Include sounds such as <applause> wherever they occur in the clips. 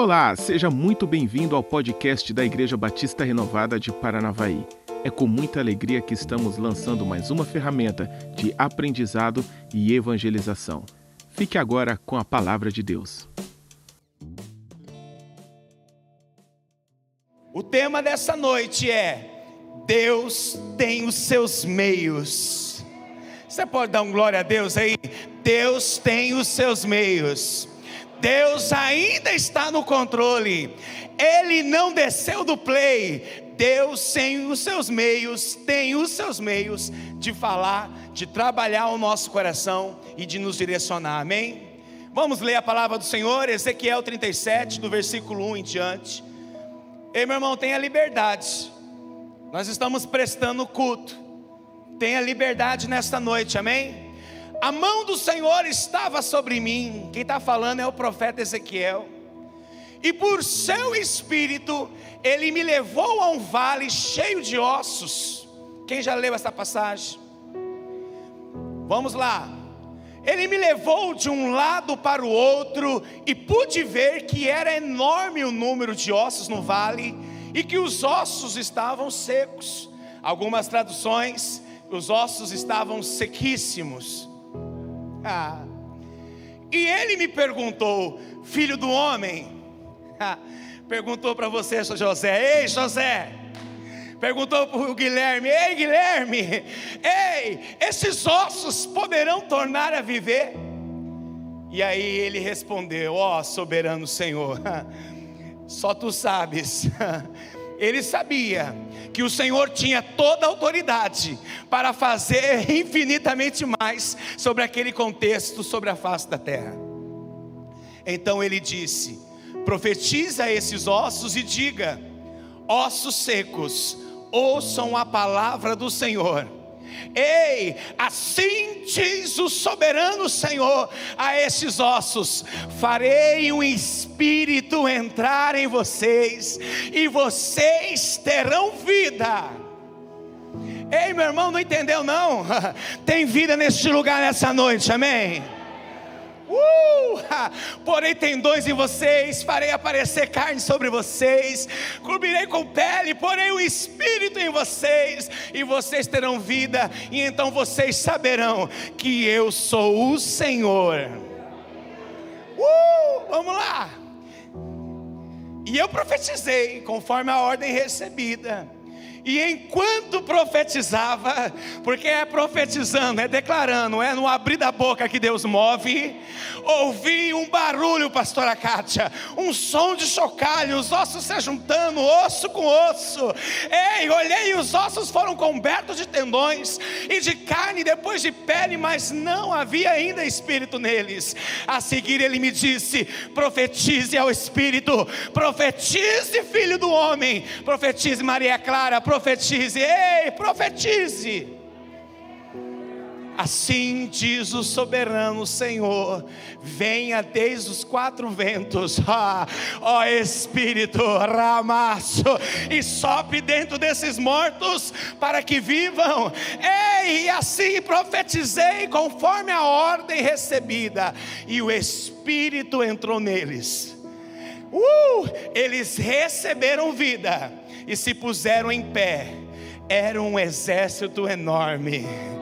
Olá, seja muito bem-vindo ao podcast da Igreja Batista Renovada de Paranavaí. É com muita alegria que estamos lançando mais uma ferramenta de aprendizado e evangelização. Fique agora com a palavra de Deus. O tema dessa noite é Deus tem os seus meios. Você pode dar um glória a Deus aí? Deus tem os seus meios. Deus ainda está no controle. Ele não desceu do play. Deus tem os seus meios, tem os seus meios de falar, de trabalhar o nosso coração e de nos direcionar. Amém? Vamos ler a palavra do Senhor, Ezequiel 37, do versículo 1 em diante. Ei, meu irmão, tenha liberdade. Nós estamos prestando culto. Tenha liberdade nesta noite, amém? A mão do Senhor estava sobre mim. Quem está falando é o profeta Ezequiel. E por seu espírito, ele me levou a um vale cheio de ossos. Quem já leu essa passagem? Vamos lá. Ele me levou de um lado para o outro e pude ver que era enorme o número de ossos no vale e que os ossos estavam secos. Algumas traduções, os ossos estavam sequíssimos. Ah. E ele me perguntou, filho do homem, <laughs> ah, perguntou para você, José, ei José, perguntou para o Guilherme, ei Guilherme, ei, esses ossos poderão tornar a viver? E aí ele respondeu, ó oh, soberano Senhor, <laughs> só tu sabes, <laughs> ele sabia que o Senhor tinha toda a autoridade para fazer infinitamente mais sobre aquele contexto, sobre a face da terra. Então ele disse: profetiza esses ossos e diga: ossos secos, ouçam a palavra do Senhor Ei, assim diz o soberano Senhor a estes ossos: farei um espírito entrar em vocês, e vocês terão vida. Ei, meu irmão, não entendeu não? <laughs> Tem vida neste lugar nessa noite, amém? Uh! <laughs> Porém tendões em vocês, farei aparecer carne sobre vocês, cobrirei com pele, porém o espírito em vocês, e vocês terão vida, e então vocês saberão que eu sou o Senhor. Uh! Vamos lá. E eu profetizei conforme a ordem recebida. E enquanto profetizava, porque é profetizando, é declarando, é no abrir da boca que Deus move, ouvi um barulho, pastora Kátia, um som de chocalho, os ossos se juntando, osso com osso. Ei, olhei e os ossos foram cobertos de tendões e de carne, depois de pele, mas não havia ainda espírito neles. A seguir ele me disse: profetize ao espírito, profetize, filho do homem, profetize, Maria Clara, profetize profetize, ei, profetize. Assim diz o soberano Senhor: venha desde os quatro ventos, <laughs> ó Espírito ramaço, e sopre dentro desses mortos para que vivam. Ei, e assim profetizei conforme a ordem recebida, e o Espírito entrou neles. Uh, eles receberam vida e se puseram em pé. Era um exército enorme. <laughs>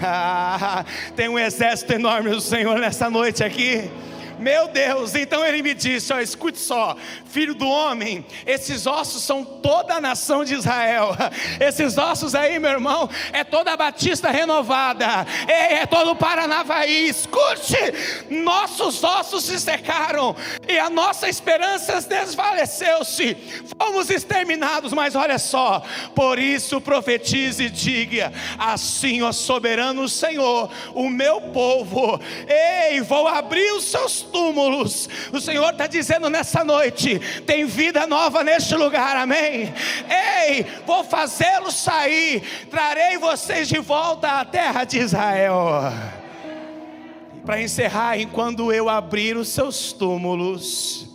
Ah, tem um exército enorme do Senhor nessa noite aqui. Meu Deus, então ele me disse: ó, escute só, filho do homem, esses ossos são toda a nação de Israel. <laughs> Esses ossos aí, meu irmão, é toda a Batista renovada, é, é todo o Paranavaí. Escute, nossos ossos se secaram e a nossa esperança desvaleceu-se. Fomos exterminados, mas olha só, por isso profetize e diga: assim, ó soberano Senhor, o meu povo, ei, vou abrir os seus túmulos. O Senhor está dizendo nessa noite: tem vida nova neste lugar, amém? Ei, vou fazê-los sair, trarei vocês de volta à terra de Israel. Para encerrar, enquanto eu abrir os seus túmulos,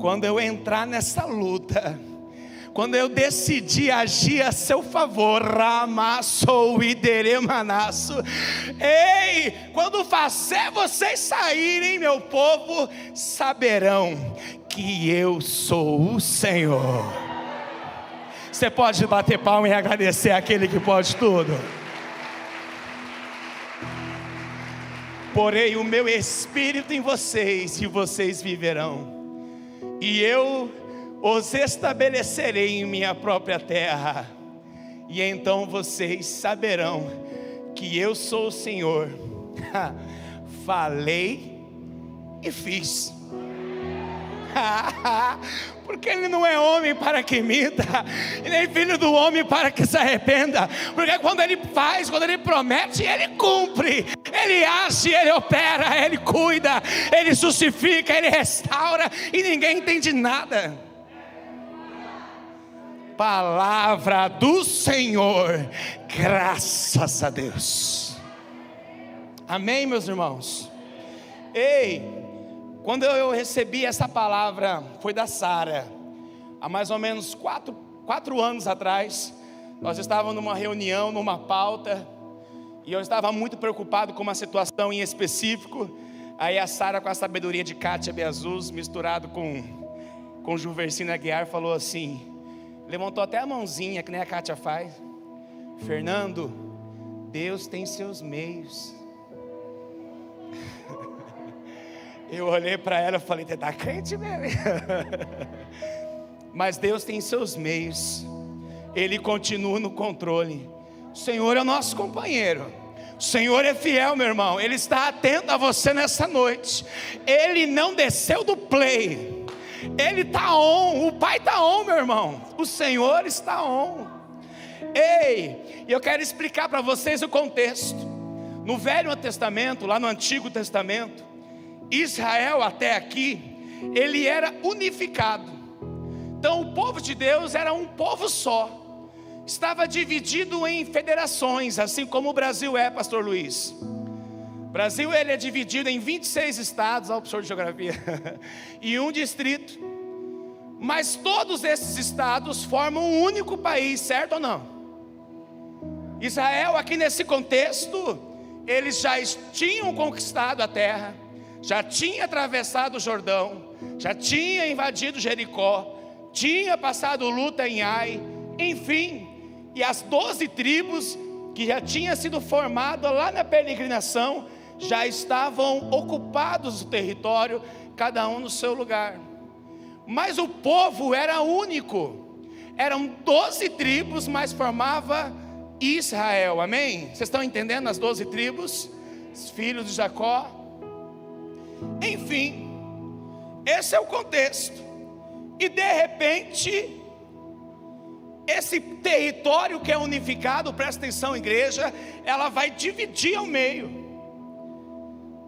quando eu entrar nessa luta, quando eu decidi agir a seu favor, ramassou e deremanaço. Ei, quando fazer vocês saírem, meu povo, saberão que eu sou o Senhor. Você pode bater palma e agradecer aquele que pode tudo. Porei o meu espírito em vocês e vocês viverão. E eu os estabelecerei em minha própria terra. E então vocês saberão que eu sou o Senhor. <laughs> Falei e fiz. <laughs> Porque ele não é homem para que imita, nem é filho do homem para que se arrependa. Porque quando ele faz, quando ele promete, ele cumpre, ele age, ele opera, ele cuida, ele justifica, ele restaura e ninguém entende nada. Palavra do Senhor, graças a Deus. Amém, meus irmãos. Ei, quando eu recebi essa palavra, foi da Sara, há mais ou menos quatro, quatro anos atrás. Nós estávamos numa reunião, numa pauta, e eu estava muito preocupado com uma situação em específico. Aí a Sara, com a sabedoria de Kátia Beazus, misturado com, com Juversino Aguiar, falou assim: levantou até a mãozinha, que nem a Kátia faz. Fernando, Deus tem seus meios. <laughs> Eu olhei para ela e falei: Você está crente mesmo? <laughs> Mas Deus tem seus meios, Ele continua no controle. O Senhor é o nosso companheiro. O Senhor é fiel, meu irmão. Ele está atento a você nessa noite. Ele não desceu do play. Ele está on. O Pai está on, meu irmão. O Senhor está on. Ei, eu quero explicar para vocês o contexto. No Velho Testamento, lá no Antigo Testamento, Israel até aqui, ele era unificado. Então o povo de Deus era um povo só. Estava dividido em federações, assim como o Brasil é, pastor Luiz. Brasil ele é dividido em 26 estados, ao professor de geografia, <laughs> e um distrito. Mas todos esses estados formam um único país, certo ou não? Israel, aqui nesse contexto, eles já tinham conquistado a terra já tinha atravessado o Jordão, já tinha invadido Jericó, tinha passado luta em Ai, enfim, e as doze tribos que já tinha sido formado lá na peregrinação já estavam ocupados o território, cada um no seu lugar. Mas o povo era único, eram doze tribos, mas formava Israel, amém? Vocês estão entendendo as doze tribos? Os filhos de Jacó, enfim, esse é o contexto. E de repente, esse território que é unificado, presta atenção, igreja, ela vai dividir ao meio.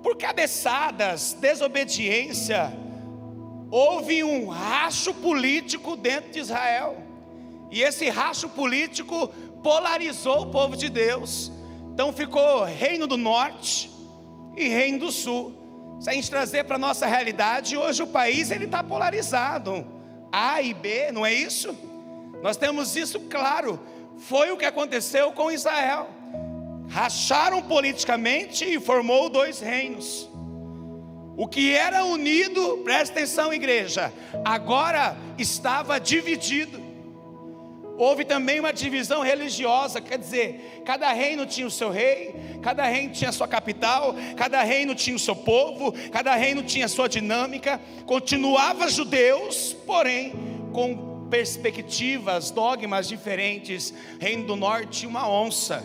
Por cabeçadas, desobediência, houve um racho político dentro de Israel. E esse racho político polarizou o povo de Deus. Então ficou reino do norte e reino do sul. Se a gente trazer para a nossa realidade, hoje o país ele está polarizado. A e B, não é isso? Nós temos isso claro. Foi o que aconteceu com Israel. Racharam politicamente e formou dois reinos. O que era unido, presta atenção, igreja, agora estava dividido. Houve também uma divisão religiosa, quer dizer, cada reino tinha o seu rei, cada reino tinha a sua capital, cada reino tinha o seu povo, cada reino tinha a sua dinâmica. Continuava judeus, porém com perspectivas, dogmas diferentes. Reino do Norte, uma onça,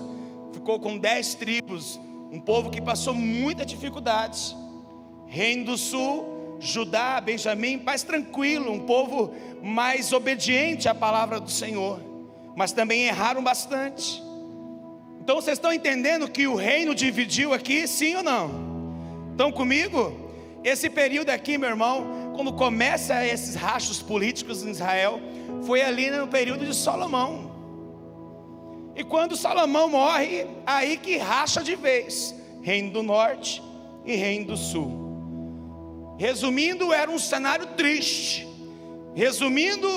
ficou com dez tribos, um povo que passou muita dificuldade. Reino do Sul, Judá, Benjamim, paz tranquilo, um povo mais obediente à palavra do Senhor, mas também erraram bastante. Então vocês estão entendendo que o reino dividiu aqui, sim ou não? Estão comigo? Esse período aqui, meu irmão, quando começa esses rachos políticos em Israel, foi ali no período de Salomão. E quando Salomão morre, aí que racha de vez, reino do norte e reino do sul. Resumindo, era um cenário triste. Resumindo,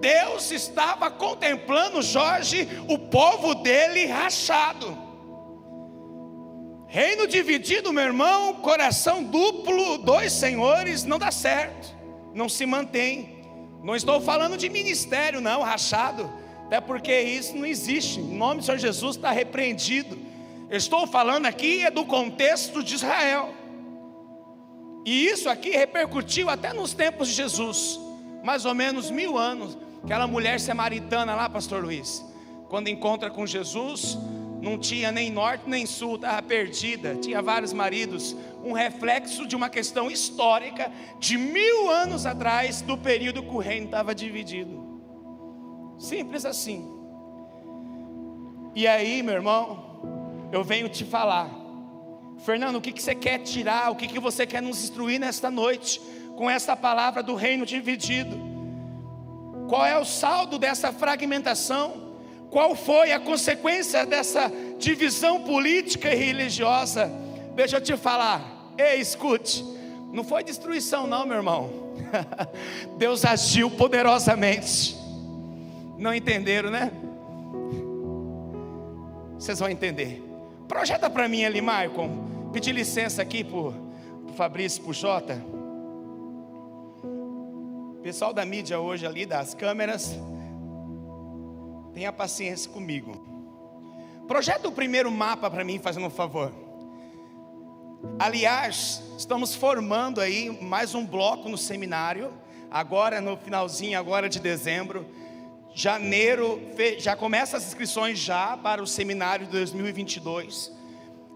Deus estava contemplando Jorge, o povo dele rachado. Reino dividido, meu irmão, coração duplo, dois senhores, não dá certo. não se mantém. Não estou falando de ministério, não, rachado, até porque isso não existe. Em nome do Senhor Jesus está repreendido. estou falando aqui é do contexto de Israel. E isso aqui repercutiu até nos tempos de Jesus, mais ou menos mil anos. Aquela mulher samaritana lá, Pastor Luiz, quando encontra com Jesus, não tinha nem norte nem sul, estava perdida, tinha vários maridos, um reflexo de uma questão histórica de mil anos atrás, do período que o reino estava dividido. Simples assim. E aí, meu irmão, eu venho te falar, Fernando, o que, que você quer tirar, o que, que você quer nos instruir nesta noite, com essa palavra do reino dividido? Qual é o saldo dessa fragmentação? Qual foi a consequência dessa divisão política e religiosa? Deixa eu te falar, ei, escute, não foi destruição, não, meu irmão. <laughs> Deus agiu poderosamente. Não entenderam, né? Vocês vão entender. Projeta para mim ali, Maicon. Pedir licença aqui por Fabrício, por Jota. Pessoal da mídia hoje ali, das câmeras. Tenha paciência comigo. Projeta o primeiro mapa para mim, fazendo um favor. Aliás, estamos formando aí mais um bloco no seminário, agora no finalzinho agora de dezembro. Janeiro, já começa as inscrições já para o seminário de 2022.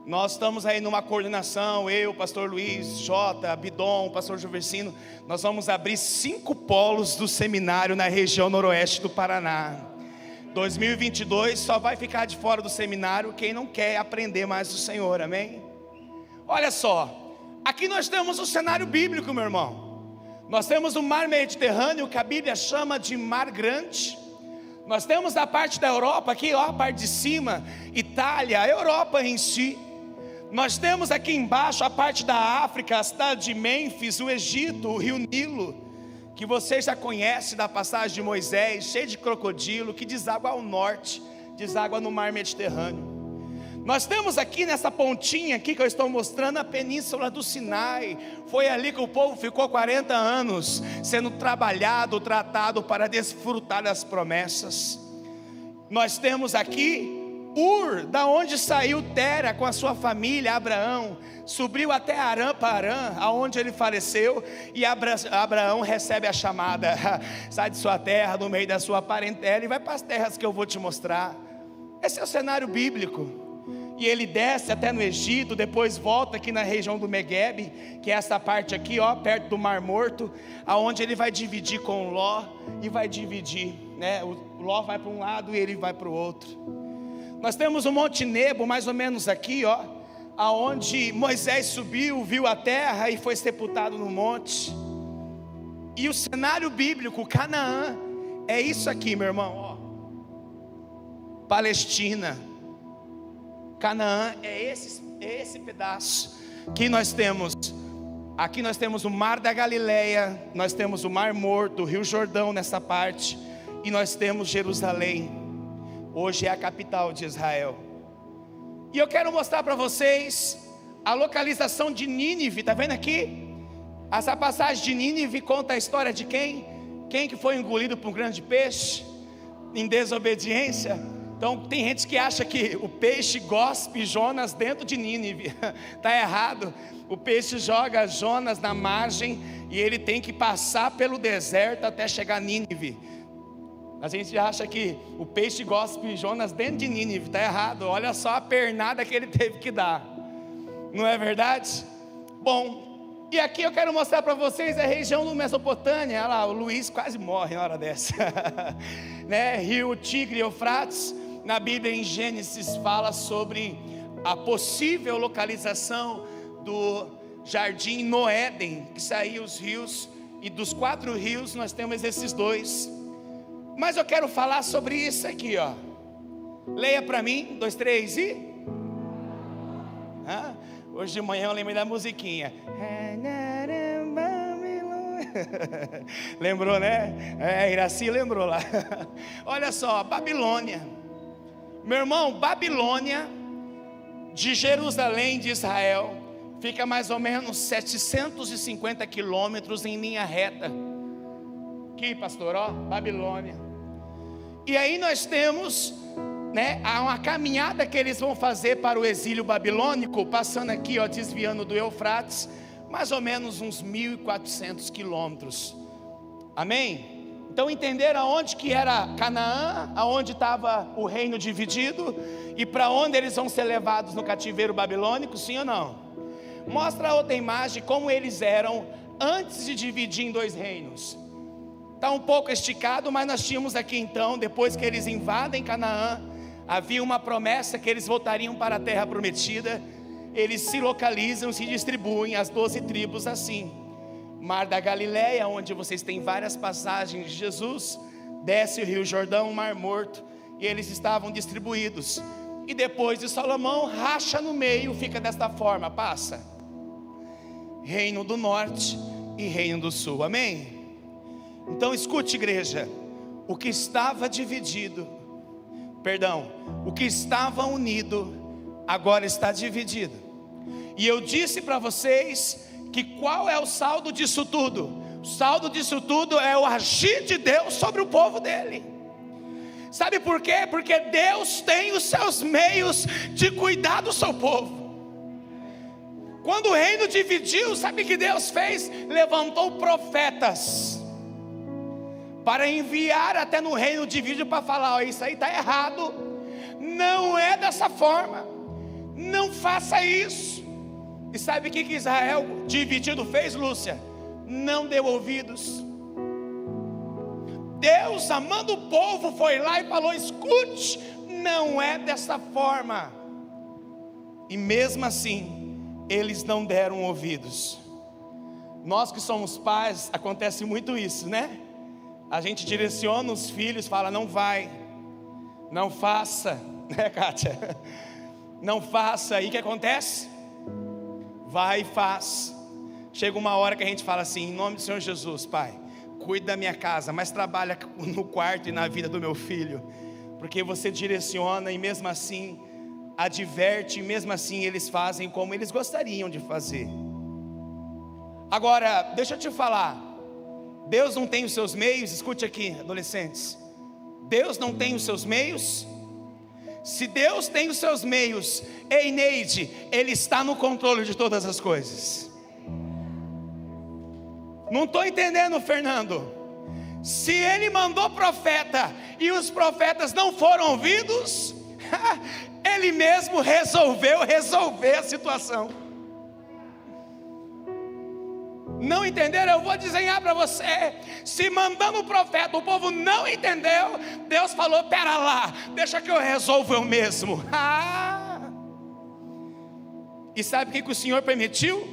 Nós estamos aí numa coordenação, eu, pastor Luiz, Jota, Bidon, pastor Juversino, nós vamos abrir cinco polos do seminário na região noroeste do Paraná. 2022 só vai ficar de fora do seminário quem não quer aprender mais do Senhor, amém? Olha só, aqui nós temos o cenário bíblico, meu irmão. Nós temos o mar Mediterrâneo, que a Bíblia chama de mar grande. Nós temos a parte da Europa, aqui, ó, a parte de cima, Itália, a Europa em si. Nós temos aqui embaixo a parte da África, a cidade de Mênfis, o Egito, o rio Nilo que você já conhece da passagem de Moisés, cheio de crocodilo, que deságua ao norte, deságua no mar Mediterrâneo. Nós temos aqui nessa pontinha aqui que eu estou mostrando a península do Sinai. Foi ali que o povo ficou 40 anos sendo trabalhado, tratado para desfrutar das promessas. Nós temos aqui Ur, da onde saiu Tera com a sua família, Abraão, subiu até Arã Arã, aonde ele faleceu, e Abraão recebe a chamada: <laughs> sai de sua terra, do meio da sua parentela, e vai para as terras que eu vou te mostrar. Esse é o cenário bíblico. E ele desce até no Egito, depois volta aqui na região do Megueb, que é essa parte aqui, ó, perto do Mar Morto, aonde ele vai dividir com Ló e vai dividir, né? O Ló vai para um lado e ele vai para o outro. Nós temos o Monte Nebo, mais ou menos aqui, ó, aonde Moisés subiu, viu a terra e foi sepultado no monte. E o cenário bíblico, Canaã, é isso aqui, meu irmão, ó. Palestina. Canaã é esse, é esse pedaço que nós temos. Aqui nós temos o Mar da Galileia, nós temos o Mar Morto, o Rio Jordão nessa parte, e nós temos Jerusalém hoje é a capital de Israel. E eu quero mostrar para vocês a localização de Nínive, está vendo aqui? Essa passagem de Nínive conta a história de quem? Quem que foi engolido por um grande peixe em desobediência? Então tem gente que acha que o peixe gospe Jonas dentro de Nínive. Está <laughs> errado. O peixe joga Jonas na margem e ele tem que passar pelo deserto até chegar a Nínive. A gente acha que o peixe gospe Jonas dentro de Nínive, está errado. Olha só a pernada que ele teve que dar, não é verdade? Bom, e aqui eu quero mostrar para vocês a região do Mesopotâmia. Olha lá, o Luiz quase morre na hora dessa, <laughs> né? Rio Tigre e Eufrates. Na Bíblia, em Gênesis, fala sobre a possível localização do jardim no Éden, que saía os rios, e dos quatro rios nós temos esses dois mas eu quero falar sobre isso aqui, ó. Leia para mim, dois, três e. Ah, hoje de manhã eu lembrei da musiquinha. <laughs> Lembrou, né? É, Iraci lembrou lá. <laughs> Olha só, Babilônia. Meu irmão, Babilônia, de Jerusalém, de Israel, fica mais ou menos 750 quilômetros em linha reta Aqui, pastor, ó, Babilônia. E aí nós temos né, uma caminhada que eles vão fazer para o exílio babilônico, passando aqui, ó, desviando do Eufrates, mais ou menos uns 1.400 quilômetros. Amém? Então entenderam aonde que era Canaã, aonde estava o reino dividido e para onde eles vão ser levados no cativeiro babilônico, sim ou não? Mostra outra imagem como eles eram antes de dividir em dois reinos. Está um pouco esticado, mas nós tínhamos aqui então, depois que eles invadem Canaã, havia uma promessa que eles voltariam para a terra prometida. Eles se localizam, se distribuem as doze tribos assim. Mar da Galileia, onde vocês têm várias passagens de Jesus, desce o Rio Jordão, o Mar Morto, e eles estavam distribuídos. E depois de Salomão, racha no meio, fica desta forma, passa. Reino do Norte e Reino do Sul. Amém? Então escute, igreja, o que estava dividido, perdão, o que estava unido, agora está dividido. E eu disse para vocês que qual é o saldo disso tudo? O saldo disso tudo é o agir de Deus sobre o povo dele. Sabe por quê? Porque Deus tem os seus meios de cuidar do seu povo. Quando o reino dividiu, sabe o que Deus fez? Levantou profetas para enviar até no reino dividido para falar: ó, isso aí está errado, não é dessa forma, não faça isso. E sabe o que, Israel dividido fez, Lúcia? Não deu ouvidos. Deus, amando o povo, foi lá e falou: escute, não é dessa forma. E mesmo assim, eles não deram ouvidos. Nós que somos pais, acontece muito isso, né? A gente direciona os filhos, fala: não vai, não faça, <laughs> né, Kátia? Não faça, aí o que acontece? Vai e faz. Chega uma hora que a gente fala assim: em nome do Senhor Jesus, Pai, cuida da minha casa, mas trabalha <laughs> no quarto e na vida do meu filho, porque você direciona e mesmo assim adverte, e mesmo assim eles fazem como eles gostariam de fazer. Agora, deixa eu te falar, Deus não tem os seus meios, escute aqui, adolescentes. Deus não tem os seus meios. Se Deus tem os seus meios, ei Neide, Ele está no controle de todas as coisas. Não estou entendendo, Fernando. Se Ele mandou profeta e os profetas não foram ouvidos, <laughs> Ele mesmo resolveu resolver a situação. Não entenderam? Eu vou desenhar para você. Se mandando o profeta, o povo não entendeu. Deus falou: pera lá, deixa que eu resolvo eu mesmo. <laughs> Ah! E sabe o que, que o Senhor permitiu?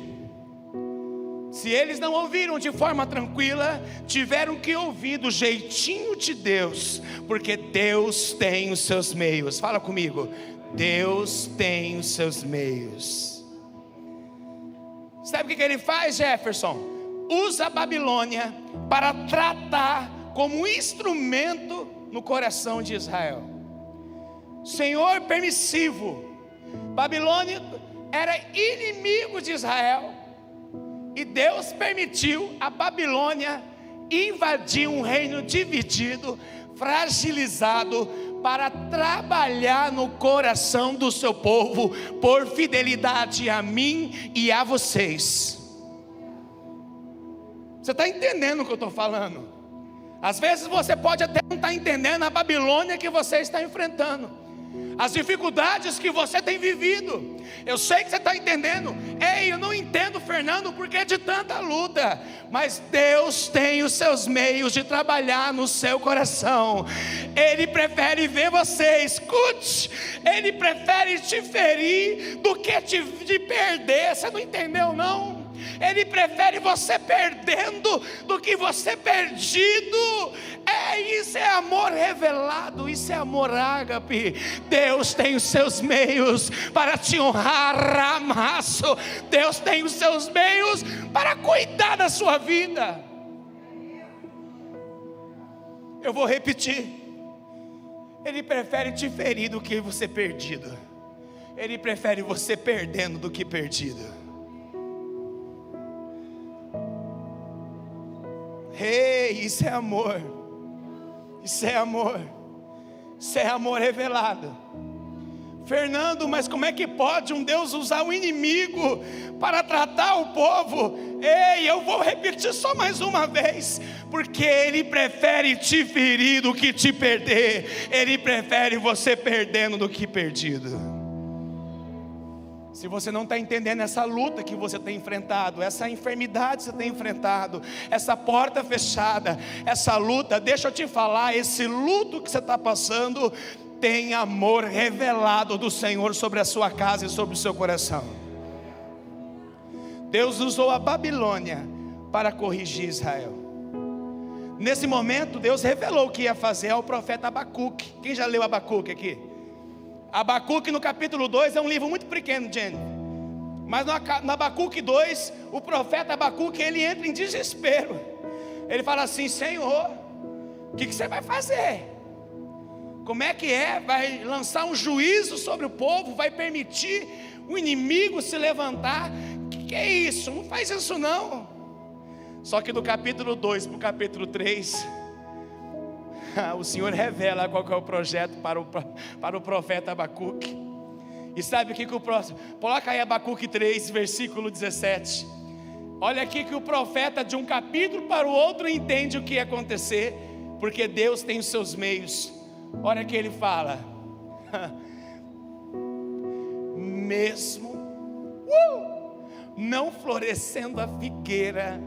Se eles não ouviram de forma tranquila, tiveram que ouvir do jeitinho de Deus, porque Deus tem os seus meios. Fala comigo. Deus tem os seus meios. Sabe o que ele faz, Jefferson? Usa a Babilônia para tratar como instrumento no coração de Israel. Senhor permissivo. Babilônia era inimigo de Israel. E Deus permitiu a Babilônia invadir um reino dividido, fragilizado, para trabalhar no coração do seu povo por fidelidade a mim e a vocês. Você está entendendo o que eu estou falando? Às vezes você pode até não estar tá entendendo a Babilônia que você está enfrentando as dificuldades que você tem vivido. Eu sei que você está entendendo. Ei, eu não entendo, Fernando, porque é de tanta luta. Mas Deus tem os seus meios de trabalhar no seu coração. Ele prefere ver você, escute. Ele prefere te ferir do que te, te perder. Você não entendeu, não? Ele prefere você perdendo do que você perdido. É isso é amor revelado, isso é amor ágape. Deus tem os seus meios para te honrar, ramaço. Deus tem os seus meios para cuidar da sua vida. Eu vou repetir. Ele prefere te ferir do que você perdido. Ele prefere você perdendo do que perdido. Ei, isso é amor. Isso é amor. Isso é amor revelado. Fernando, mas como é que pode um Deus usar o inimigo para tratar o povo? Ei, eu vou repetir só mais uma vez, porque Ele prefere te ferir do que te perder, Ele prefere você perdendo do que perdido. Se você não está entendendo essa luta que você tem enfrentado, essa enfermidade que você tem enfrentado, essa porta fechada, essa luta, deixa eu te falar, esse luto que você está passando, tem amor revelado do Senhor sobre a sua casa e sobre o seu coração. Deus usou a Babilônia para corrigir Israel. Nesse momento, Deus revelou o que ia fazer ao profeta Abacuque. Quem já leu Abacuque aqui? Abacuque no capítulo 2 é um livro muito pequeno, Jenny. Mas no Abacuque 2, o profeta Abacuque, ele entra em desespero. Ele fala assim: Senhor, o que, que, você vai fazer? Como é que é? Vai lançar um juízo sobre o povo? Vai permitir o inimigo se levantar? Que, que é isso? Não faz isso não. Só que do capítulo 2 para o capítulo 3, <laughs> o Senhor revela qual é o projeto para o, para o profeta Abacuque. E sabe o que, que o próximo? Coloca aí Abacuque 3, versículo 17. Olha aqui que o profeta, de um capítulo para o outro, entende o que ia acontecer, porque Deus tem os seus meios. Olha que ele fala: <laughs> mesmo uh, não florescendo a figueira,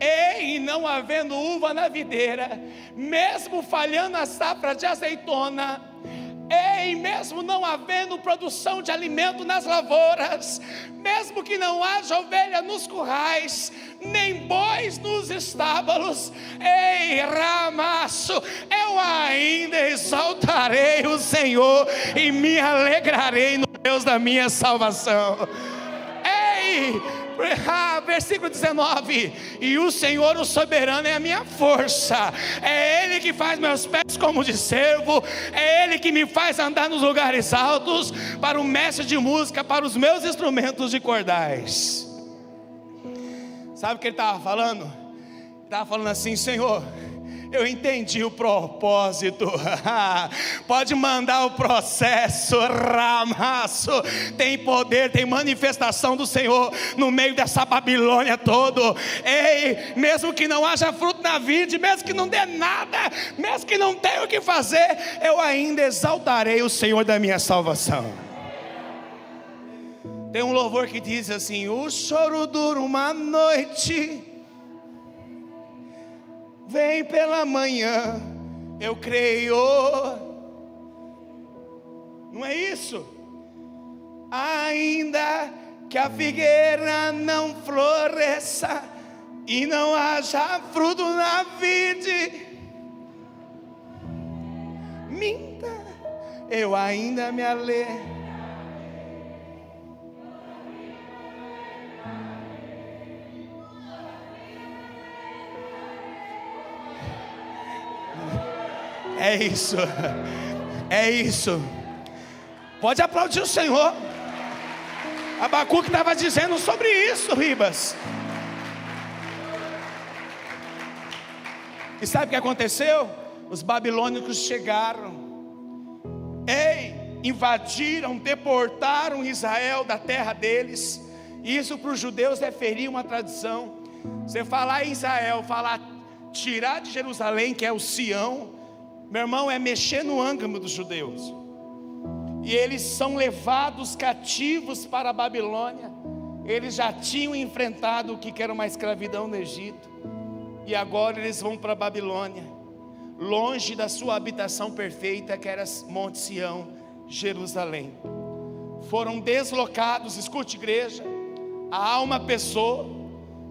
Ei, não havendo uva na videira, mesmo falhando a safra de azeitona, Ei, mesmo não havendo produção de alimento nas lavouras, mesmo que não haja ovelha nos currais, nem bois nos estábulos, ei, ramaço, eu ainda exaltarei o Senhor e me alegrarei no Deus da minha salvação. Ei, versículo 19: E o Senhor, o soberano, é a minha força, é Ele que faz meus pés como de servo, é Ele que me faz andar nos lugares altos, para o mestre de música, para os meus instrumentos de cordais. Sabe o que ele estava falando? Estava falando assim, Senhor eu entendi o propósito. <laughs> Pode mandar o processo, ramaço. Tem poder, tem manifestação do Senhor no meio dessa Babilônia todo. Ei, mesmo que não haja fruto na vida, mesmo que não dê nada, mesmo que não tenha o que fazer, eu ainda exaltarei o Senhor da minha salvação. Tem um louvor que diz assim: O choro dura uma noite vem pela manhã, eu creio. Não é isso? Ainda que a figueira não floresça e não haja fruto na vide, minta, eu ainda me alegro É isso. É isso. Pode aplaudir o Senhor. Abacuque estava dizendo sobre isso, Ribas. E sabe o que aconteceu? Os babilônicos chegaram. Ei, invadiram, deportaram Israel da terra deles. Isso para os judeus é ferir uma tradição. Você falar em Israel, falar tirar de Jerusalém, que é o Sião, meu irmão, é mexer no ângamo dos judeus. E eles são levados cativos para a Babilônia. Eles já tinham enfrentado o que era uma escravidão no Egito. E agora eles vão para a Babilônia, longe da sua habitação perfeita, que era Monte Sião, Jerusalém. Foram deslocados, escute, igreja, a alma pessoa.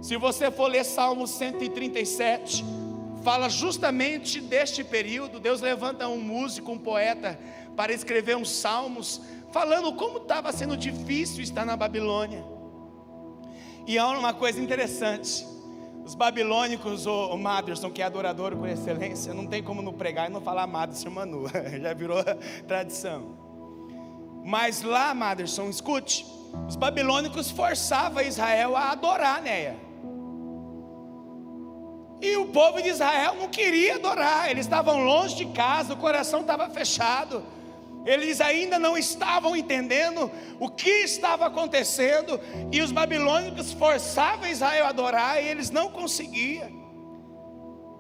Se você for ler Salmo 137, fala justamente deste período. Deus levanta um músico, um poeta, para escrever uns salmos, falando como estava sendo difícil estar na Babilônia. E há uma coisa interessante: os babilônicos, o, o Maderson, que é adorador por excelência, não tem como não pregar e não falar Maderson Manu, <laughs> já virou <laughs> tradição. Mas lá, Maderson, escute: os babilônicos forçavam Israel a adorar Néia. E o povo de Israel não queria adorar, eles estavam longe de casa, o coração estava fechado. Eles ainda não estavam entendendo o que estava acontecendo, e os babilônicos forçavam Israel a adorar, e eles não conseguiam.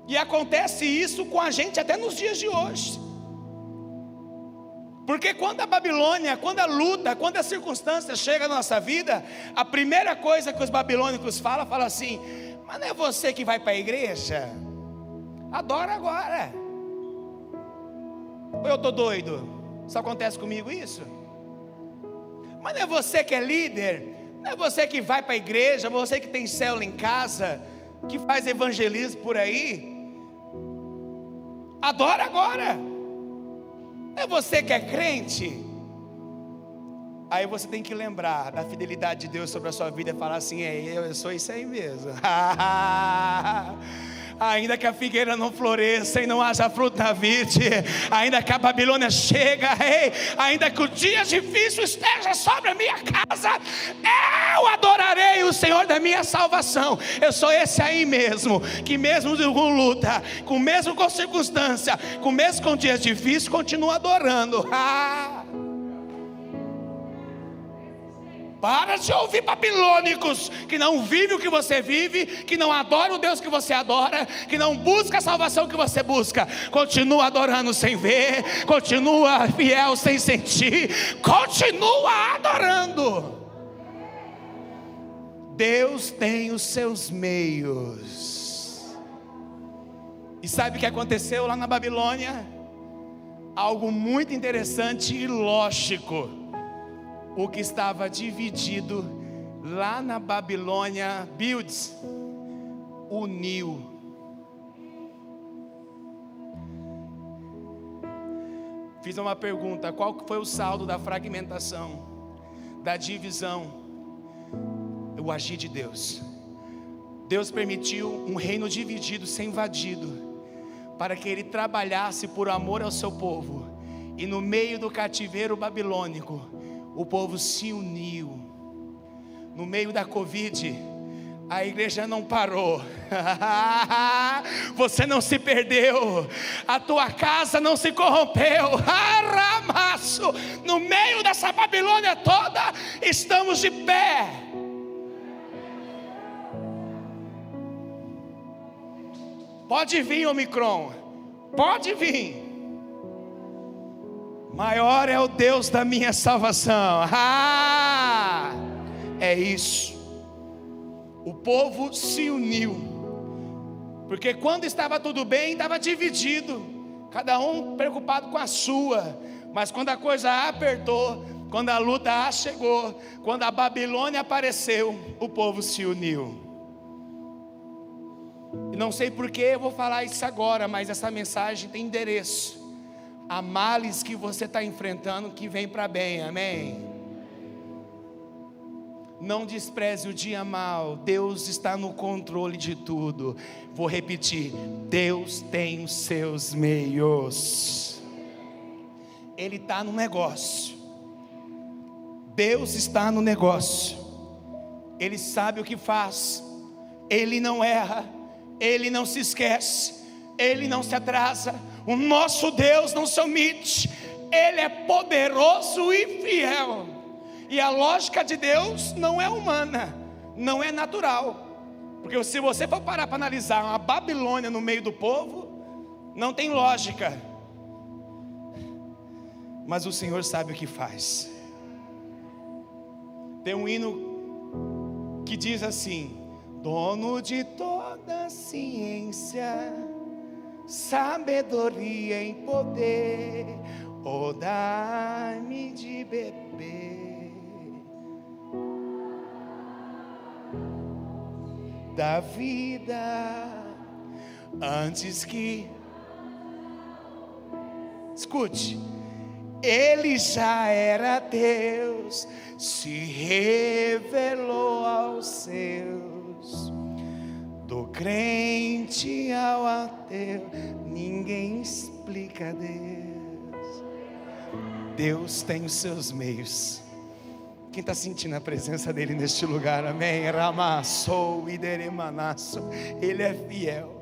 E acontece isso com a gente até nos dias de hoje. Porque quando a Babilônia, quando a luta, quando a circunstância chega na nossa vida, a primeira coisa que os babilônicos falam, fala assim: Mas não é você que vai para a igreja? Adora agora. Ou eu estou doido? Só acontece comigo isso? Mas não é você que é líder, não é você que vai para a igreja, você que tem célula em casa, que faz evangelismo por aí. Adora agora. Não é você que é crente. Aí você tem que lembrar da fidelidade de Deus sobre a sua vida e falar assim: é, eu sou isso aí mesmo. <laughs> ainda que a figueira não floresça e não haja fruto na vide, ainda que a Babilônia chega, ei, ainda que o dia difícil esteja sobre a minha casa, eu adorarei o Senhor da minha salvação. Eu sou esse aí mesmo, que mesmo com luta, com mesmo com circunstância, com mesmo com dias difíceis, continua adorando. Ah. <laughs> Para de ouvir babilônicos que não vivem o que você vive, que não adoram o Deus que você adora, que não busca a salvação que você busca. Continua adorando sem ver, continua fiel sem sentir, continua adorando. Deus tem os seus meios. E sabe o que aconteceu lá na Babilônia? Algo muito interessante e lógico o que estava dividido lá na Babilônia, Builds, uniu. Fiz uma pergunta: qual foi o saldo da fragmentação, da divisão? O agir de Deus. Deus permitiu um reino dividido ser invadido, para que ele trabalhasse por amor ao seu povo, e no meio do cativeiro babilônico, o povo se uniu. No meio da Covid, a igreja não parou, <laughs> você não se perdeu, a tua casa não se corrompeu, aramaço, no meio dessa Babilônia toda, estamos de pé. Pode vir, Omicron, pode vir. Maior é o Deus da minha salvação. <laughs> Ah! É isso. O povo se uniu. Porque quando estava tudo bem, estava dividido. Cada um preocupado com a sua. Mas quando a coisa apertou, quando a luta chegou, quando a Babilônia apareceu, o povo se uniu. E não sei por que eu vou falar isso agora, mas essa mensagem tem endereço há males que você está enfrentando que vem para bem, amém? Não despreze o dia mal, Deus está no controle de tudo. Vou repetir: Deus tem os seus meios, Ele está no negócio. Deus está no negócio, Ele sabe o que faz, Ele não erra, Ele não se esquece, Ele não se atrasa, o nosso Deus não se omite, Ele é poderoso e fiel. E a lógica de Deus não é humana, não é natural. Porque se você for parar para analisar uma Babilônia no meio do povo, não tem lógica. Mas o Senhor sabe o que faz. Tem um hino que diz assim: Dono de toda ciência sabedoria em poder, ou dá-me de beber da vida antes que escute. Ele já era Deus, se revelou aos seus do crente ao ateu, ninguém explica Deus. Deus tem os seus meios. Quem está sentindo a presença dele neste lugar, amém? Ramassou, ideremanasso. Ele é fiel.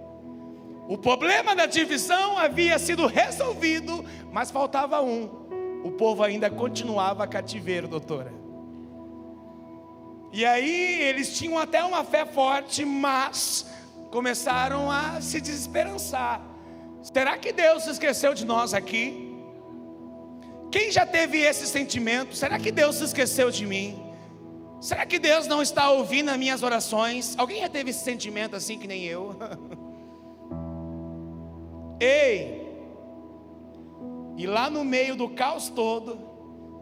O problema da divisão havia sido resolvido, mas faltava um. O povo ainda continuava cativeiro, doutora. E aí eles tinham até uma fé forte, mas começaram a se desesperançar. Será que Deus se esqueceu de nós aqui? Quem já teve esse sentimento? Será que Deus se esqueceu de mim? Será que Deus não está ouvindo as minhas orações? Alguém já teve esse sentimento assim que nem eu? <laughs> Ei! E lá no meio do caos todo,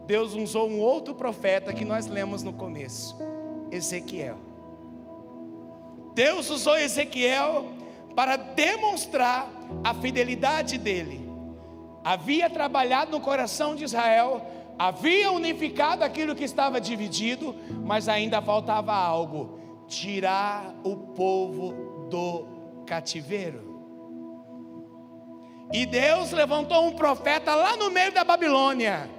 Deus usou um outro profeta que nós lemos no começo, Ezequiel. Deus usou Ezequiel para demonstrar a fidelidade dele. Havia trabalhado no coração de Israel, havia unificado aquilo que estava dividido, mas ainda faltava algo: tirar o povo do cativeiro. E Deus levantou um profeta lá no meio da Babilônia.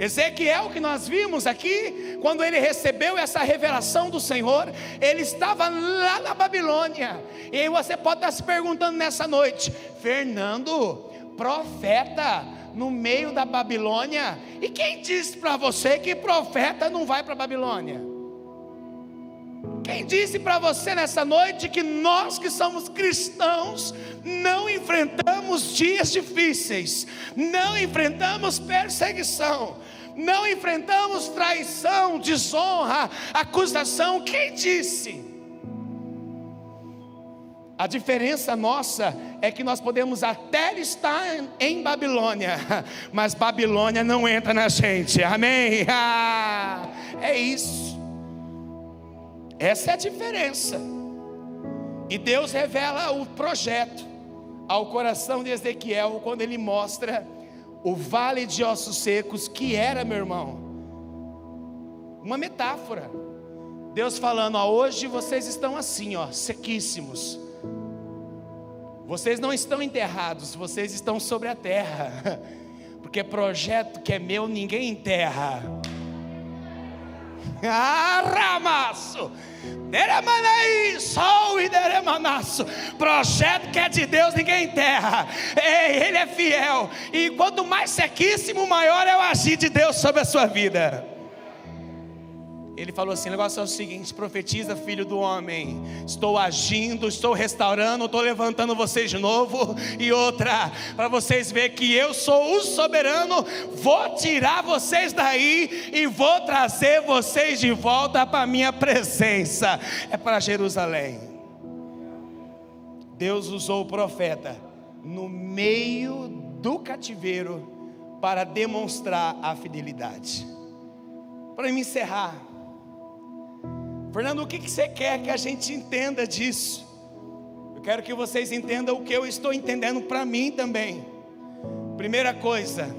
Ezequiel, que nós vimos aqui, quando ele recebeu essa revelação do Senhor, ele estava lá na Babilônia. E aí você pode estar se perguntando nessa noite, Fernando, profeta no meio da Babilônia, e quem disse para você que profeta não vai para a Babilônia? Quem disse para você nessa noite que nós que somos cristãos não enfrentamos dias difíceis, não enfrentamos perseguição, não enfrentamos traição, desonra, acusação? Quem disse? A diferença nossa é que nós podemos até estar em Babilônia, <laughs> mas Babilônia não entra na gente, amém? <laughs> Ah, é isso. Essa é a diferença. E Deus revela o projeto ao coração de Ezequiel quando ele mostra o vale de ossos secos, que era, meu irmão, uma metáfora. Deus falando, ó, hoje vocês estão assim, ó, sequíssimos. Vocês não estão enterrados, vocês estão sobre a terra. <laughs> Porque projeto que é meu, ninguém enterra. Arramaço. Sol e deremanaço. Projeto que é de Deus, ninguém enterra. Ele é fiel. E quanto mais sequíssimo, maior é o agir de Deus sobre a sua vida. Ele falou assim: o negócio é o seguinte: profetiza, filho do homem. Estou agindo, estou restaurando, estou levantando vocês de novo. E outra, para vocês verem que eu sou o soberano, vou tirar vocês daí e vou trazer vocês de volta para a minha presença. É para Jerusalém. Deus usou o profeta no meio do cativeiro para demonstrar a fidelidade. Para me encerrar, Fernando, o que você quer que a gente entenda disso? Eu quero que vocês entendam o que eu estou entendendo para mim também. Primeira coisa,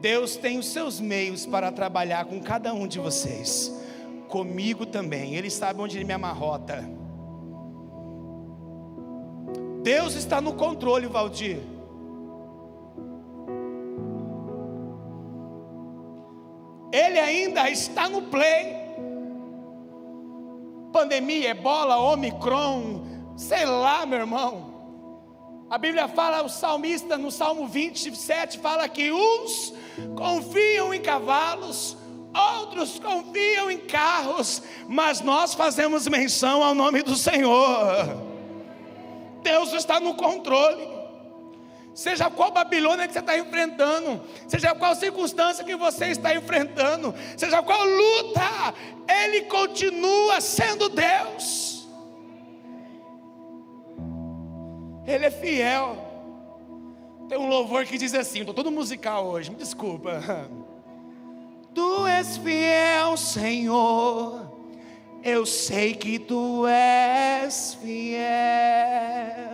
Deus tem os seus meios para trabalhar com cada um de vocês, comigo também, Ele sabe onde Ele me amarrota. Deus está no controle, Valdir. Ele ainda está no play pandemia, ebola, omicron, sei lá, meu irmão. A Bíblia fala, o salmista no Salmo 27 fala que uns confiam em cavalos, outros confiam em carros, mas nós fazemos menção ao nome do Senhor. Deus está no controle. Seja qual Babilônia que você está enfrentando, seja qual circunstância que você está enfrentando, seja qual luta, Ele continua sendo Deus. Ele é fiel. Tem um louvor que diz assim, estou todo musical hoje, me desculpa. <laughs> Tu és fiel, Senhor. Eu sei que tu és fiel.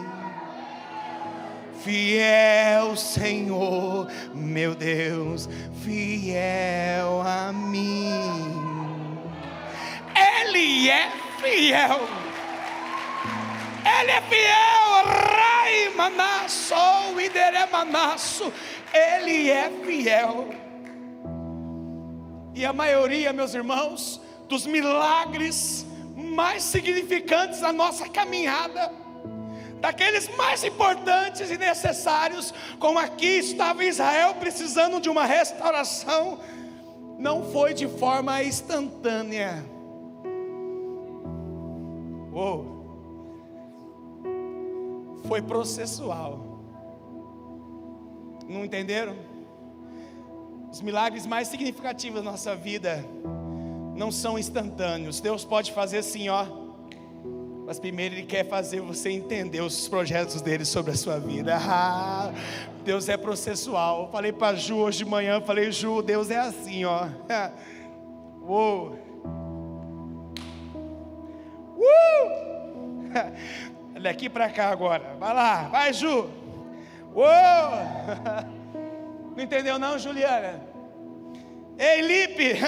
fiel Senhor, meu Deus, fiel a mim. Ele é fiel. Ele é fiel, Rai Manasso, Idere Manasso. Ele é fiel. E a maioria, meus irmãos, dos milagres mais significantes da nossa caminhada, daqueles mais importantes e necessários, como aqui estava Israel precisando de uma restauração, não foi de forma instantânea. Oh, foi processual. Não entenderam? Os milagres mais significativos da nossa vida não são instantâneos. Deus pode fazer assim, ó. Mas primeiro Ele quer fazer você entender os projetos dele sobre a sua vida. <laughs> Ah, Deus é processual. Falei para Ju hoje de manhã, falei, Ju, Deus é assim, ó. <laughs> Uou. Uh! <laughs> Daqui para cá agora. Vai lá, vai, Ju. Uou! Não entendeu não, Juliana? Ei, Lipe!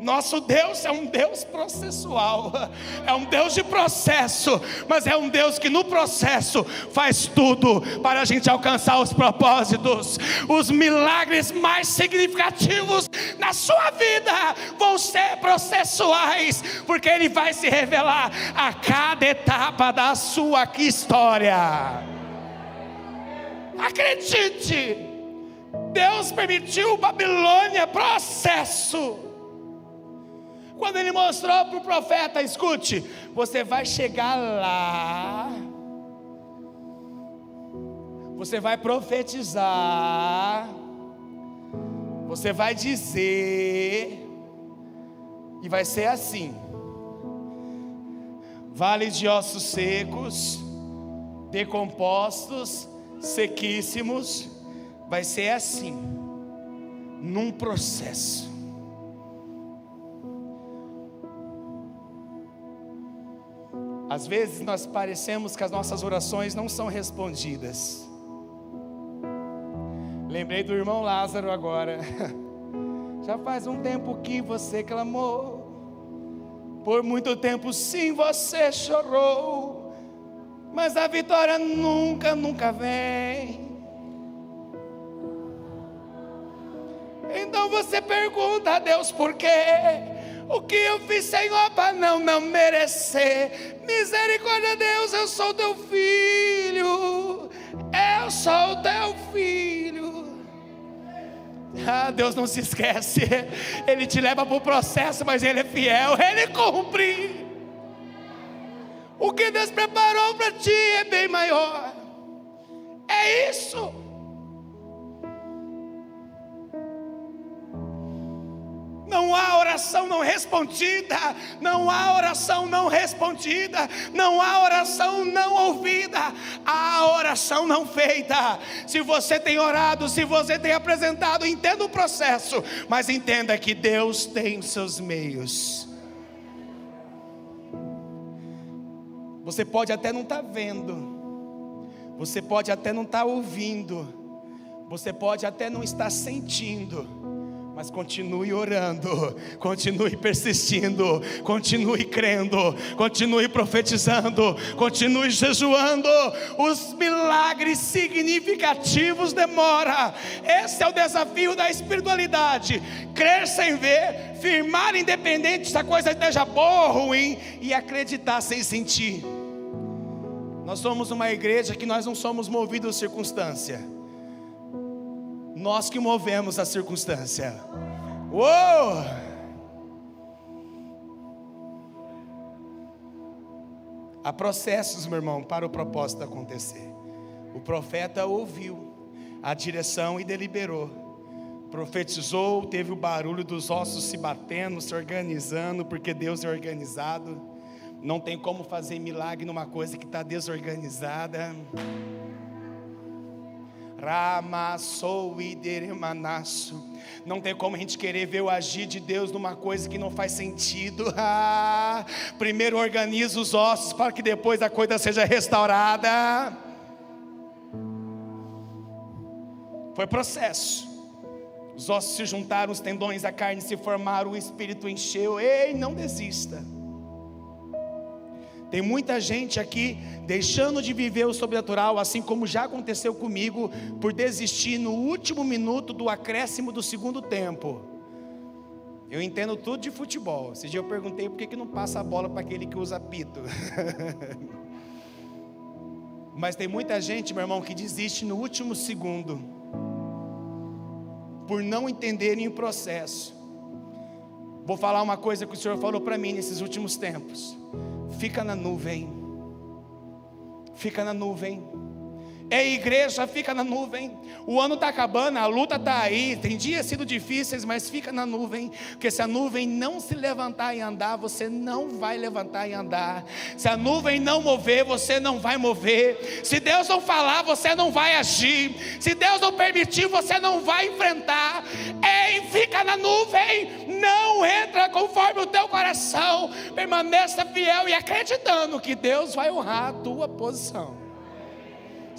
Nosso Deus é um Deus processual, <laughs> é um Deus de processo, mas é um Deus que no processo faz tudo para a gente alcançar os propósitos. Os milagres mais significativos na sua vida vão ser processuais, porque Ele vai se revelar a cada etapa da sua história. Acredite, Deus permitiu Babilônia processo quando ele mostrou para o profeta: escute, você vai chegar lá, você vai profetizar, você vai dizer, e vai ser assim: vale de ossos secos, decompostos, sequíssimos, vai ser assim, num processo. Às vezes nós parecemos que as nossas orações não são respondidas. Lembrei do irmão Lázaro agora. <laughs> Já faz um tempo que você clamou. Por muito tempo sim você chorou. Mas a vitória nunca, nunca vem. Então você pergunta a Deus por quê? O que eu fiz, Senhor, para não, não merecer? Misericórdia, Deus, eu sou teu filho. Eu sou teu filho. Ah, Deus não se esquece. Ele te leva para o processo, mas Ele é fiel. Ele cumpre. O que Deus preparou para ti é bem maior. É isso. Não há oração não respondida, não há oração não respondida, não há oração não ouvida, há oração não feita. Se você tem orado, se você tem apresentado, entenda o processo, mas entenda que Deus tem seus meios. Você pode até não estar tá vendo, você pode até não estar tá ouvindo, você pode até não estar sentindo mas continue orando, continue persistindo, continue crendo, continue profetizando, continue jejuando. Os milagres significativos demora. Esse é o desafio da espiritualidade: crer sem ver, firmar independente se a coisa esteja boa ou ruim e acreditar sem sentir. Nós somos uma igreja que nós não somos movidos circunstância nós que movemos a circunstância. Uou! Há processos, meu irmão, para o propósito acontecer. O profeta ouviu a direção e deliberou. Profetizou, teve o barulho dos ossos se batendo, se organizando, porque Deus é organizado. Não tem como fazer milagre numa coisa que está desorganizada. Não tem como a gente querer ver o agir de Deus numa coisa que não faz sentido. <laughs> Ah, primeiro organiza os ossos para que depois a coisa seja restaurada. Foi processo. Os ossos se juntaram, os tendões, a carne se formaram, o espírito encheu. Ei, não desista. Tem muita gente aqui deixando de viver o sobrenatural, assim como já aconteceu comigo, por desistir no último minuto do acréscimo do segundo tempo. Eu entendo tudo de futebol. Esse dia eu perguntei por que, que não passa a bola para aquele que usa pito. <laughs> Mas tem muita gente, meu irmão, que desiste no último segundo, por não entenderem o processo. Vou falar uma coisa que o Senhor falou para mim nesses últimos tempos. Fica na nuvem. Fica na nuvem. É igreja, fica na nuvem. O ano está acabando, a luta está aí. Tem dias sido difíceis, mas fica na nuvem. Porque se a nuvem não se levantar e andar, você não vai levantar e andar. Se a nuvem não mover, você não vai mover. Se Deus não falar, você não vai agir. Se Deus não permitir, você não vai enfrentar. Ei, fica na nuvem. Não entra conforme o teu coração. Permaneça fiel e acreditando que Deus vai honrar a tua posição.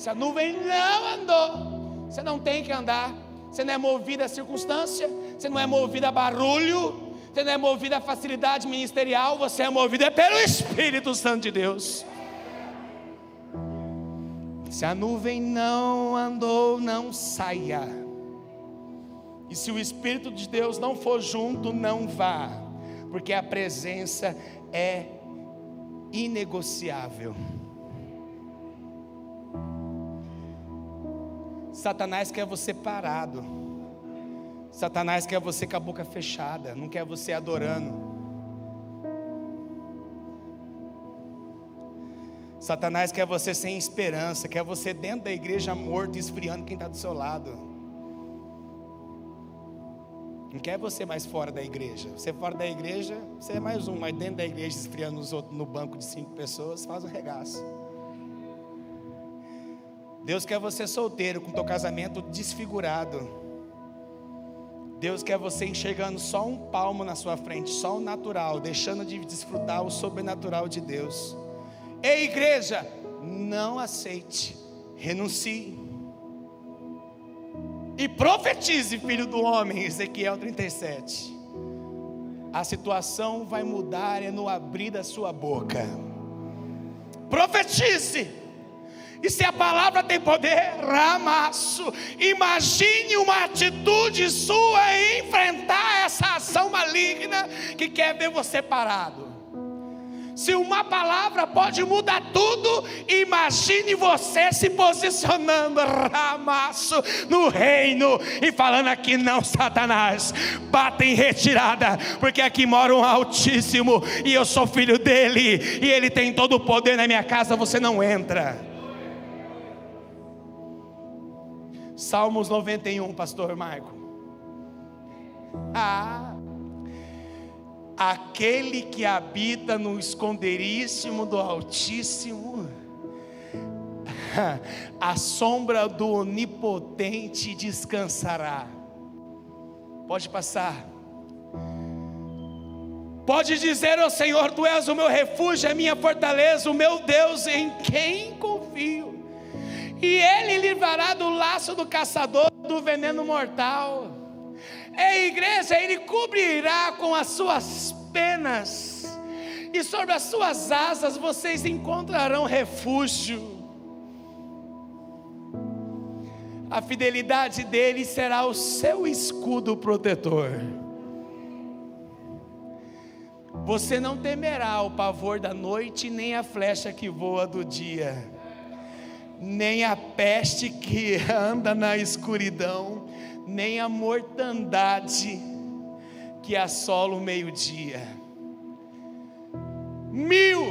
Se a nuvem não andou, você não tem que andar. Você não é movido a circunstância, você não é movido a barulho, você não é movido a facilidade ministerial, você é movido pelo Espírito Santo de Deus. Se a nuvem não andou, não saia. E se o Espírito de Deus não for junto, não vá, porque a presença é inegociável. Satanás quer você parado. Satanás quer você com a boca fechada, não quer você adorando. Satanás quer você sem esperança, quer você dentro da igreja morto, esfriando quem está do seu lado. Não quer você mais fora da igreja. Você fora da igreja, você é mais um, mas dentro da igreja, esfriando os outros no banco de cinco pessoas, faz um regaço. Deus quer você solteiro, com teu casamento desfigurado. Deus quer você enxergando só um palmo na sua frente, só o natural, deixando de desfrutar o sobrenatural de Deus. Ei, igreja, não aceite, renuncie. E profetize, filho do homem, Ezequiel 37. A situação vai mudar é no abrir da sua boca. Profetize. E se a palavra tem poder, ramaço, imagine uma atitude sua em enfrentar essa ação maligna que quer ver você parado. Se uma palavra pode mudar tudo, imagine você se posicionando, ramaço, no reino e falando aqui: não, Satanás, bata em retirada, porque aqui mora um Altíssimo e eu sou filho dele, e ele tem todo o poder na minha casa, você não entra. Salmos 91, pastor Marco. Ah, aquele que habita no esconderíssimo do Altíssimo, <laughs> a sombra do Onipotente descansará. Pode passar. Pode dizer ao Senhor: Tu és o meu refúgio, a minha fortaleza, o meu Deus em quem confio e ele livrará do laço do caçador, do veneno mortal. Ei, igreja, ele cobrirá com as suas penas, e sobre as suas asas vocês encontrarão refúgio. A fidelidade dele será o seu escudo protetor. Você não temerá o pavor da noite, nem a flecha que voa do dia nem a peste que <laughs> anda na escuridão, nem a mortandade que assola o meio-dia. Mil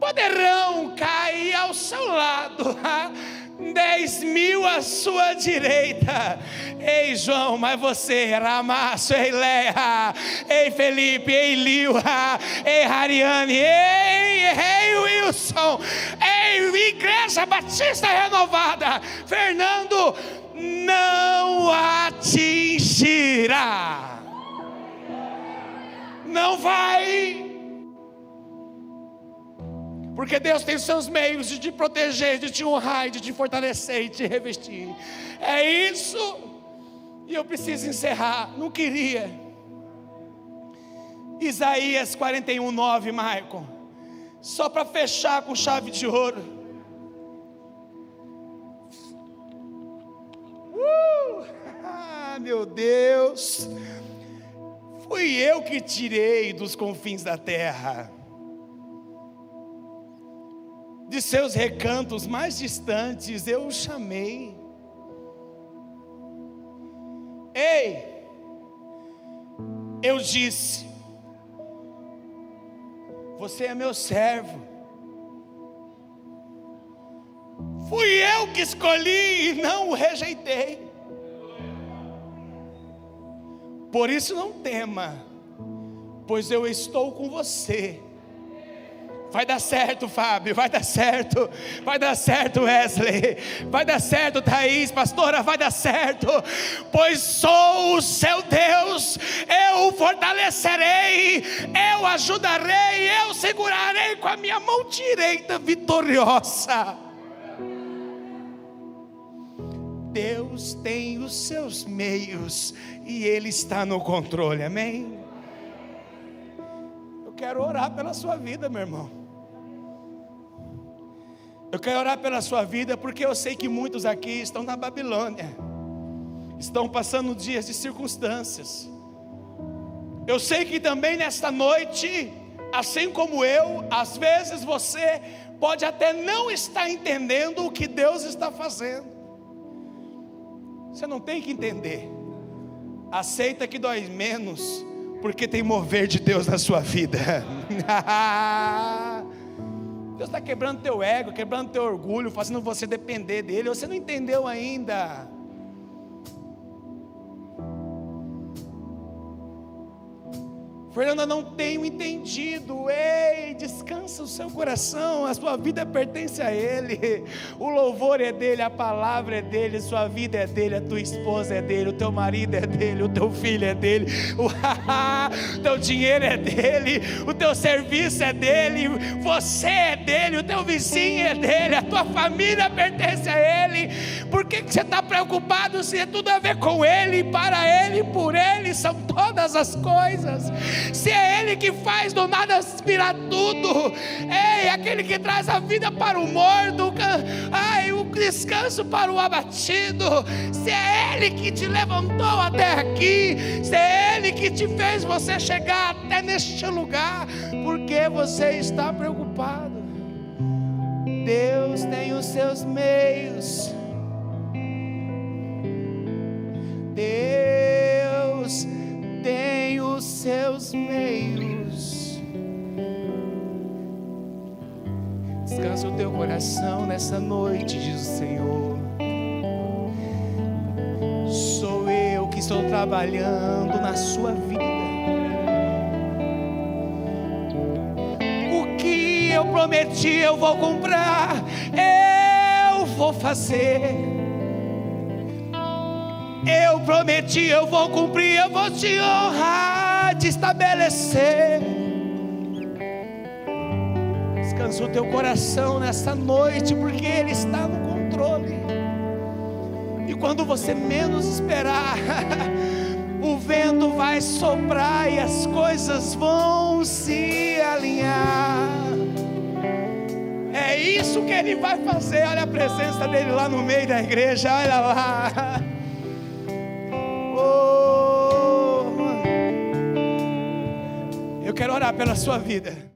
poderão cair ao seu lado, <laughs> dez mil à sua direita. Ei, João, mas você, Ramasso, ei, Leia, ei, Felipe, ei, Liu, ei, Hariane, ei, ei, Wilson, ei, Igreja Batista Renovada, Fernando, não atingirá. Não vai Porque Deus tem seus meios de te proteger, de te honrar, de te fortalecer e te revestir. É isso. E eu preciso encerrar. Não queria. Isaías 41, 9, Michael. Só para fechar com chave de ouro. Uh! <laughs> Ah, meu Deus. Fui eu que tirei dos confins da terra de seus recantos mais distantes eu o chamei. Ei, eu disse, você é meu servo. Fui eu que escolhi e não o rejeitei. Por isso não tema, pois eu estou com você Vai dar certo, Fábio, vai dar certo, vai dar certo, Wesley, vai dar certo, Thaís, pastora, vai dar certo, pois sou o seu Deus, eu o fortalecerei, eu ajudarei, eu segurarei com a minha mão direita vitoriosa. Deus tem os seus meios e Ele está no controle, amém? Quero orar pela sua vida, meu irmão. Eu quero orar pela sua vida, porque eu sei que muitos aqui estão na Babilônia, estão passando dias de circunstâncias. Eu sei que também nesta noite, assim como eu, às vezes você pode até não estar entendendo o que Deus está fazendo. Você não tem que entender. Aceita que dói menos, porque tem mover de Deus na sua vida. <laughs> Deus está quebrando teu ego, quebrando teu orgulho, fazendo você depender dele. Você não entendeu ainda. Fernanda, não tenho entendido. Ei, descansa o seu coração, a sua vida pertence a Ele. O louvor é dele, a palavra é dele, sua vida é dele, a tua esposa é dele, o teu marido é dele, o teu filho é dele, o teu dinheiro é dele, o teu serviço é dele, você é dele, o teu vizinho é dele, a tua família pertence a Ele. Por que, que você está preocupado se é tudo a ver com Ele, para Ele, por Ele, são todas as coisas? Se é Ele que faz do nada aspirar tudo, é aquele que traz a vida para o morto, ai, o descanso para o abatido. Se é Ele que te levantou até aqui, se é Ele que te fez você chegar até neste lugar, porque você está preocupado? Deus tem os seus meios. Deus os seus meios. Descansa o teu coração nessa noite, diz o Senhor. Sou eu que estou trabalhando na sua vida. O que eu prometi, eu vou comprar, eu vou fazer. Eu prometi, eu vou cumprir, eu vou te honrar, te estabelecer. Descansa o teu coração nessa noite, porque Ele está no controle. E quando você menos esperar, <laughs> o vento vai soprar e as coisas vão se alinhar. É isso que Ele vai fazer. Olha a presença dele lá no meio da igreja, olha lá. <laughs> orar pela sua vida.